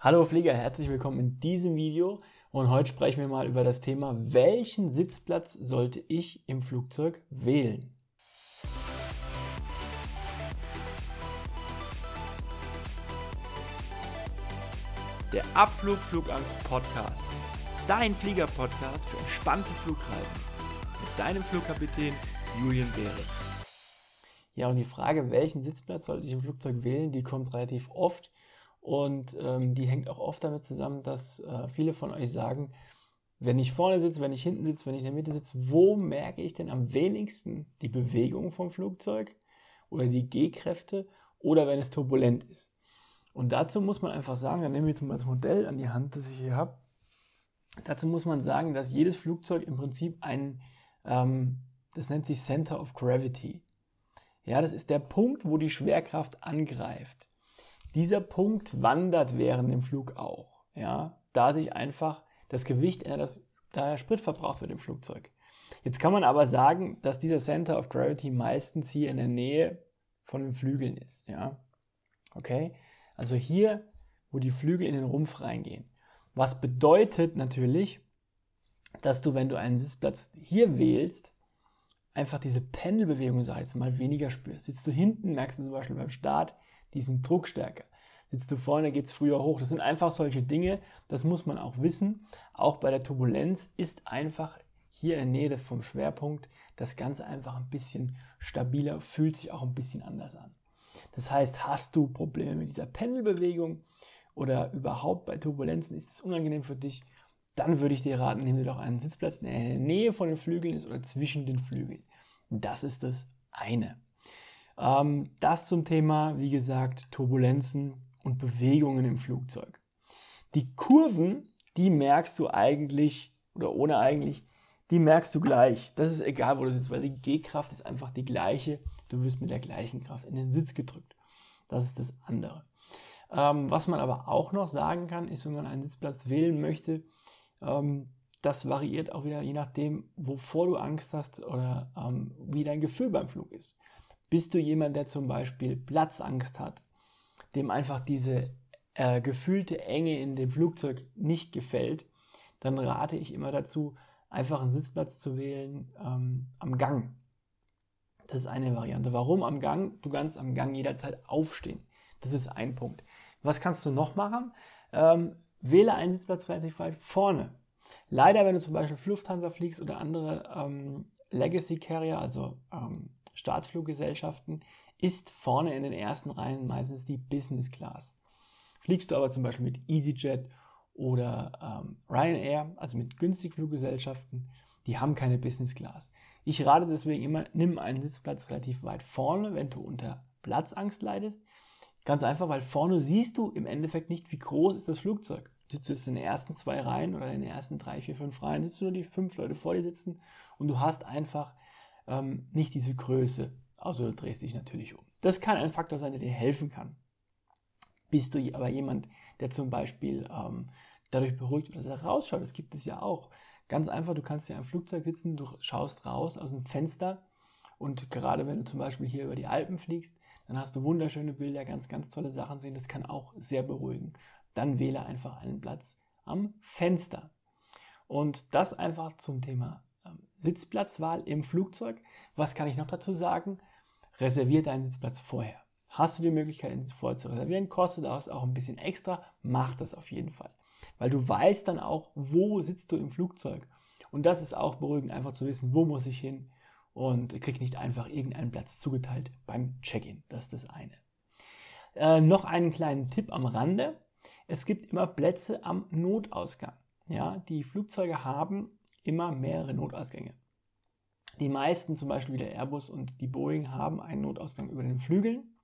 Hallo Flieger, herzlich willkommen in diesem Video und heute sprechen wir mal über das Thema, welchen Sitzplatz sollte ich im Flugzeug wählen? Der Abflug Flugangst Podcast. Dein Flieger-Podcast für entspannte Flugreisen. Mit deinem Flugkapitän Julian Beres. Ja, und die Frage, welchen Sitzplatz sollte ich im Flugzeug wählen, die kommt relativ oft und ähm, die hängt auch oft damit zusammen, dass äh, viele von euch sagen, wenn ich vorne sitze, wenn ich hinten sitze, wenn ich in der Mitte sitze, wo merke ich denn am wenigsten die Bewegung vom Flugzeug oder die G-Kräfte oder wenn es turbulent ist? Und dazu muss man einfach sagen, dann nehmen wir jetzt mal das Modell an die Hand, das ich hier habe. Dazu muss man sagen, dass jedes Flugzeug im Prinzip ein, ähm, das nennt sich Center of Gravity. Ja, das ist der Punkt, wo die Schwerkraft angreift. Dieser Punkt wandert während dem Flug auch, ja, da sich einfach das Gewicht ändert, da der Sprit verbraucht wird im Flugzeug. Jetzt kann man aber sagen, dass dieser Center of Gravity meistens hier in der Nähe von den Flügeln ist, ja. Okay? Also hier, wo die Flügel in den Rumpf reingehen. Was bedeutet natürlich, dass du, wenn du einen Sitzplatz hier wählst, einfach diese Pendelbewegung, sag ich jetzt mal, weniger spürst. Sitzt du hinten, merkst du zum Beispiel beim Start, diesen Druck stärker. Sitzt du vorne, geht es früher hoch. Das sind einfach solche Dinge, das muss man auch wissen. Auch bei der Turbulenz ist einfach hier in der Nähe vom Schwerpunkt das Ganze einfach ein bisschen stabiler, fühlt sich auch ein bisschen anders an. Das heißt, hast du Probleme mit dieser Pendelbewegung oder überhaupt bei Turbulenzen ist es unangenehm für dich, dann würde ich dir raten, nimm dir doch einen Sitzplatz, der in der Nähe von den Flügeln ist oder zwischen den Flügeln. Das ist das eine. Ähm, das zum Thema, wie gesagt, Turbulenzen und Bewegungen im Flugzeug. Die Kurven, die merkst du eigentlich, oder ohne eigentlich, die merkst du gleich. Das ist egal, wo du sitzt, weil die G-Kraft ist einfach die gleiche. Du wirst mit der gleichen Kraft in den Sitz gedrückt. Das ist das andere. Ähm, was man aber auch noch sagen kann, ist, wenn man einen Sitzplatz wählen möchte, ähm, das variiert auch wieder je nachdem, wovor du Angst hast oder ähm, wie dein Gefühl beim Flug ist. Bist du jemand, der zum Beispiel Platzangst hat, dem einfach diese äh, gefühlte Enge in dem Flugzeug nicht gefällt, dann rate ich immer dazu, einfach einen Sitzplatz zu wählen ähm, am Gang. Das ist eine Variante. Warum am Gang? Du kannst am Gang jederzeit aufstehen. Das ist ein Punkt. Was kannst du noch machen? Ähm, wähle einen Sitzplatz relativ weit vorne. Leider, wenn du zum Beispiel Lufthansa fliegst oder andere ähm, Legacy Carrier, also ähm, Staatsfluggesellschaften, ist vorne in den ersten Reihen meistens die Business Class. Fliegst du aber zum Beispiel mit EasyJet oder ähm, Ryanair, also mit günstigen Fluggesellschaften, die haben keine Business Class. Ich rate deswegen immer, nimm einen Sitzplatz relativ weit vorne, wenn du unter Platzangst leidest. Ganz einfach, weil vorne siehst du im Endeffekt nicht, wie groß ist das Flugzeug. Sitzt du jetzt in den ersten zwei Reihen oder in den ersten drei, vier, fünf Reihen, sitzt du nur die fünf Leute vor dir sitzen und du hast einfach ähm, nicht diese Größe. Außer du drehst dich natürlich um. Das kann ein Faktor sein, der dir helfen kann. Bist du aber jemand, der zum Beispiel ähm, dadurch beruhigt wird, dass er rausschaut, das gibt es ja auch. Ganz einfach, du kannst ja im Flugzeug sitzen, du schaust raus aus dem Fenster und gerade wenn du zum Beispiel hier über die Alpen fliegst, dann hast du wunderschöne Bilder, ganz, ganz tolle Sachen sehen. Das kann auch sehr beruhigen. Dann wähle einfach einen Platz am Fenster. Und das einfach zum Thema Sitzplatzwahl im Flugzeug. Was kann ich noch dazu sagen? Reservier deinen Sitzplatz vorher. Hast du die Möglichkeit, ihn vorher zu reservieren, kostet das auch ein bisschen extra, mach das auf jeden Fall. Weil du weißt dann auch, wo sitzt du im Flugzeug. Und das ist auch beruhigend, einfach zu wissen, wo muss ich hin und krieg nicht einfach irgendeinen Platz zugeteilt beim Check-in. Das ist das eine. Äh, noch einen kleinen Tipp am Rande. Es gibt immer Plätze am Notausgang. Ja, die Flugzeuge haben immer mehrere Notausgänge. Die meisten, zum Beispiel wie der Airbus und die Boeing, haben einen Notausgang über den Flügeln.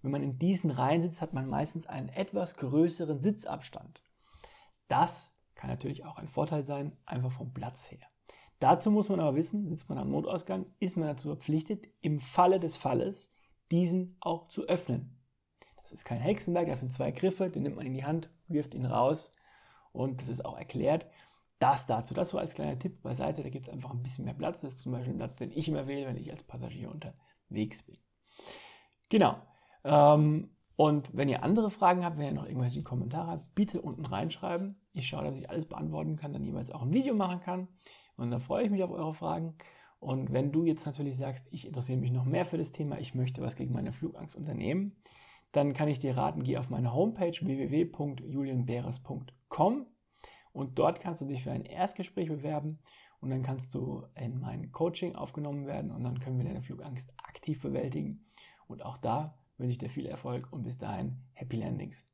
Wenn man in diesen Reihen sitzt, hat man meistens einen etwas größeren Sitzabstand. Das kann natürlich auch ein Vorteil sein, einfach vom Platz her. Dazu muss man aber wissen, sitzt man am Notausgang, ist man dazu verpflichtet, im Falle des Falles diesen auch zu öffnen. Das ist kein Hexenwerk, das sind zwei Griffe, den nimmt man in die Hand, wirft ihn raus und das ist auch erklärt. Das dazu, das so als kleiner Tipp beiseite, da gibt es einfach ein bisschen mehr Platz. Das ist zum Beispiel ein Platz, den ich immer wähle, wenn ich als Passagier unterwegs bin. Genau. Ähm, Und wenn ihr andere Fragen habt, wenn ihr noch irgendwelche Kommentare habt, bitte unten reinschreiben. Ich schaue, dass ich alles beantworten kann, dann jeweils auch ein Video machen kann. Und dann freue ich mich auf eure Fragen. Und wenn du jetzt natürlich sagst, ich interessiere mich noch mehr für das Thema, ich möchte was gegen meine Flugangst unternehmen, dann kann ich dir raten, geh auf meine Homepage www.julienberes.com und dort kannst du dich für ein Erstgespräch bewerben und dann kannst du in mein Coaching aufgenommen werden und dann können wir deine Flugangst aktiv bewältigen. Und auch da wünsche ich dir viel Erfolg und bis dahin Happy Landings.